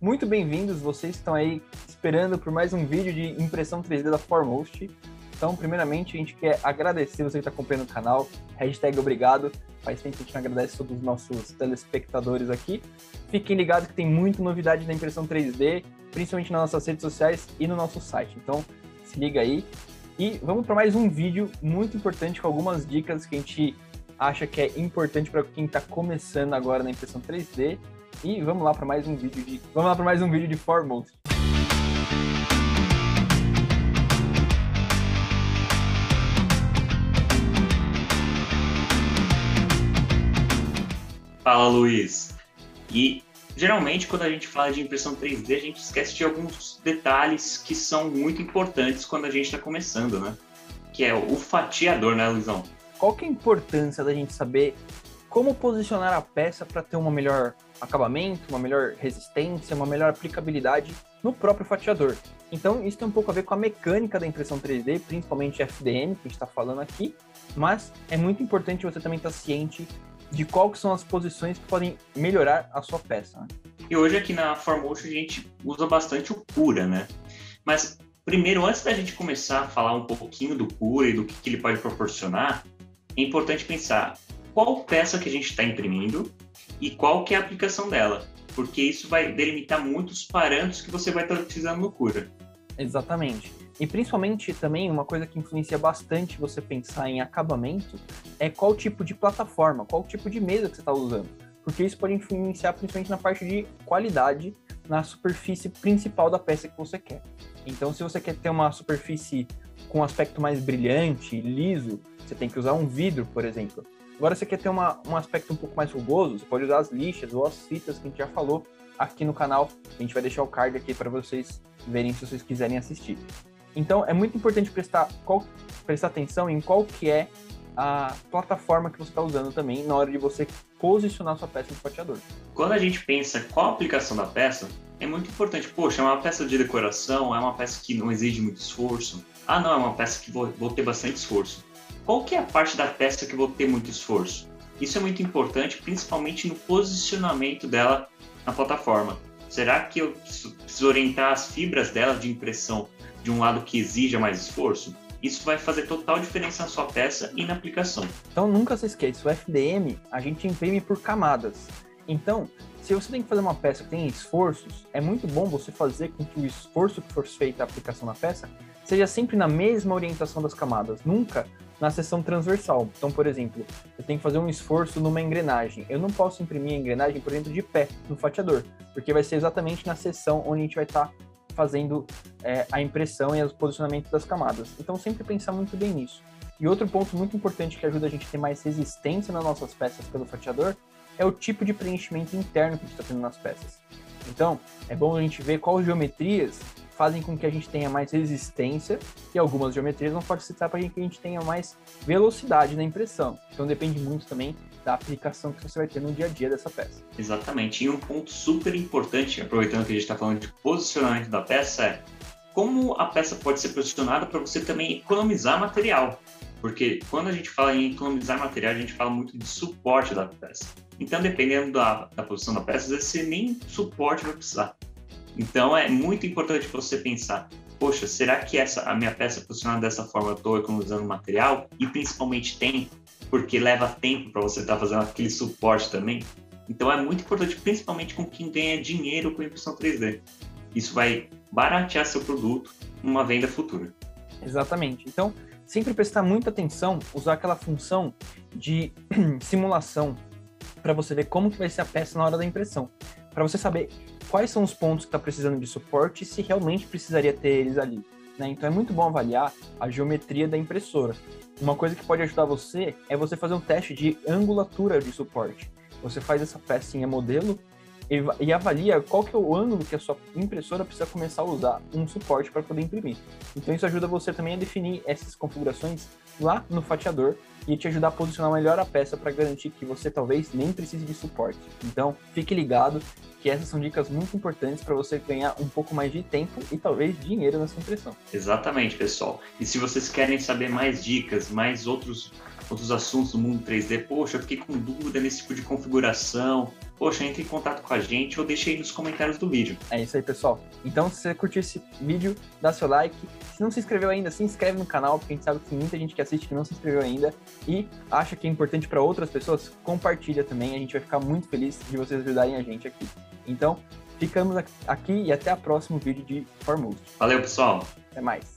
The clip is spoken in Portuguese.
muito bem-vindos. Vocês estão aí esperando por mais um vídeo de impressão 3D da Foremost. Então, primeiramente, a gente quer agradecer você que está acompanhando o canal. Hashtag obrigado. Faz tempo que a gente não agradece todos os nossos telespectadores aqui. Fiquem ligados que tem muita novidade na impressão 3D, principalmente nas nossas redes sociais e no nosso site. Então, se liga aí. E vamos para mais um vídeo muito importante com algumas dicas que a gente acha que é importante para quem está começando agora na impressão 3D. E vamos lá para mais um vídeo de vamos lá para mais um vídeo de Foremost. Fala, Luiz. E geralmente quando a gente fala de impressão 3D, a gente esquece de alguns detalhes que são muito importantes quando a gente está começando, né? Que é o fatiador, né, Luizão? Qual que é a importância da gente saber como posicionar a peça para ter um melhor acabamento, uma melhor resistência, uma melhor aplicabilidade no próprio fatiador? Então, isso tem um pouco a ver com a mecânica da impressão 3D, principalmente FDM, que a gente está falando aqui, mas é muito importante você também estar tá ciente de que são as posições que podem melhorar a sua peça. Né? E hoje aqui na Formotion a gente usa bastante o Cura, né? Mas primeiro, antes da gente começar a falar um pouquinho do Cura e do que, que ele pode proporcionar, é importante pensar qual peça que a gente está imprimindo e qual que é a aplicação dela, porque isso vai delimitar muitos parâmetros que você vai estar utilizando no Cura. Exatamente. E principalmente também uma coisa que influencia bastante você pensar em acabamento é qual tipo de plataforma, qual tipo de mesa que você está usando. Porque isso pode influenciar principalmente na parte de qualidade na superfície principal da peça que você quer. Então, se você quer ter uma superfície com aspecto mais brilhante, liso, você tem que usar um vidro, por exemplo. Agora, você quer ter uma, um aspecto um pouco mais rugoso, você pode usar as lixas ou as fitas que a gente já falou aqui no canal. A gente vai deixar o card aqui para vocês verem se vocês quiserem assistir. Então é muito importante prestar, qual, prestar atenção em qual que é a plataforma que você está usando também na hora de você posicionar sua peça no fatiador. Quando a gente pensa qual a aplicação da peça, é muito importante. Poxa, é uma peça de decoração, é uma peça que não exige muito esforço. Ah, não, é uma peça que vou, vou ter bastante esforço. Qual que é a parte da peça que vou ter muito esforço? Isso é muito importante, principalmente no posicionamento dela na plataforma. Será que eu preciso orientar as fibras dela de impressão de um lado que exija mais esforço, isso vai fazer total diferença na sua peça e na aplicação. Então nunca se esqueça, o FDM a gente imprime por camadas. Então, se você tem que fazer uma peça que tem esforços, é muito bom você fazer com que o esforço que for feito a aplicação na peça seja sempre na mesma orientação das camadas, nunca na seção transversal. Então, por exemplo, eu tenho que fazer um esforço numa engrenagem. Eu não posso imprimir a engrenagem, por exemplo, de pé no fatiador, porque vai ser exatamente na seção onde a gente vai estar fazendo é, a impressão e os posicionamentos das camadas. Então, sempre pensar muito bem nisso. E outro ponto muito importante que ajuda a gente a ter mais resistência nas nossas peças pelo fatiador é o tipo de preenchimento interno que a gente está tendo nas peças. Então, é bom a gente ver quais geometrias fazem com que a gente tenha mais resistência e algumas geometrias vão facilitar para que a gente tenha mais velocidade na impressão. Então depende muito também da aplicação que você vai ter no dia a dia dessa peça. Exatamente. E um ponto super importante, aproveitando que a gente está falando de posicionamento da peça, é como a peça pode ser posicionada para você também economizar material. Porque quando a gente fala em economizar material, a gente fala muito de suporte da peça. Então, dependendo da, da posição da peça, às vezes você nem suporte vai precisar. Então é muito importante você pensar, poxa, será que essa a minha peça posicionada dessa forma eu estou economizando material e principalmente tempo, porque leva tempo para você estar tá fazendo aquele suporte também. Então é muito importante, principalmente com quem ganha dinheiro com impressão 3D. Isso vai baratear seu produto numa venda futura. Exatamente. Então, sempre prestar muita atenção, usar aquela função de simulação para você ver como que vai ser a peça na hora da impressão, para você saber quais são os pontos que está precisando de suporte e se realmente precisaria ter eles ali. Né? Então é muito bom avaliar a geometria da impressora. Uma coisa que pode ajudar você é você fazer um teste de angulatura de suporte. Você faz essa pecinha modelo e, avalia qual que é o ângulo que a sua impressora precisa começar a usar um suporte para poder imprimir. Então isso ajuda você também a definir essas configurações lá no fatiador e te ajudar a posicionar melhor a peça para garantir que você talvez nem precise de suporte. Então fique ligado que essas são dicas muito importantes para você ganhar um pouco mais de tempo e talvez dinheiro nessa impressão. Exatamente, pessoal. E se vocês querem saber mais dicas, mais outros outros assuntos do mundo 3D, poxa, eu fiquei com dúvida nesse tipo de configuração, poxa, entre em contato com a gente ou deixe aí nos comentários do vídeo. É isso aí, pessoal. Então, se você curtiu esse vídeo, dá seu like. Se não se inscreveu ainda, se inscreve no canal, porque a gente sabe que tem muita gente que assiste que não se inscreveu ainda e acha que é importante para outras pessoas, compartilha também. A gente vai ficar muito feliz de vocês ajudarem a gente aqui. Então, ficamos aqui e até o próximo vídeo de Foremost. Valeu, pessoal. Até mais.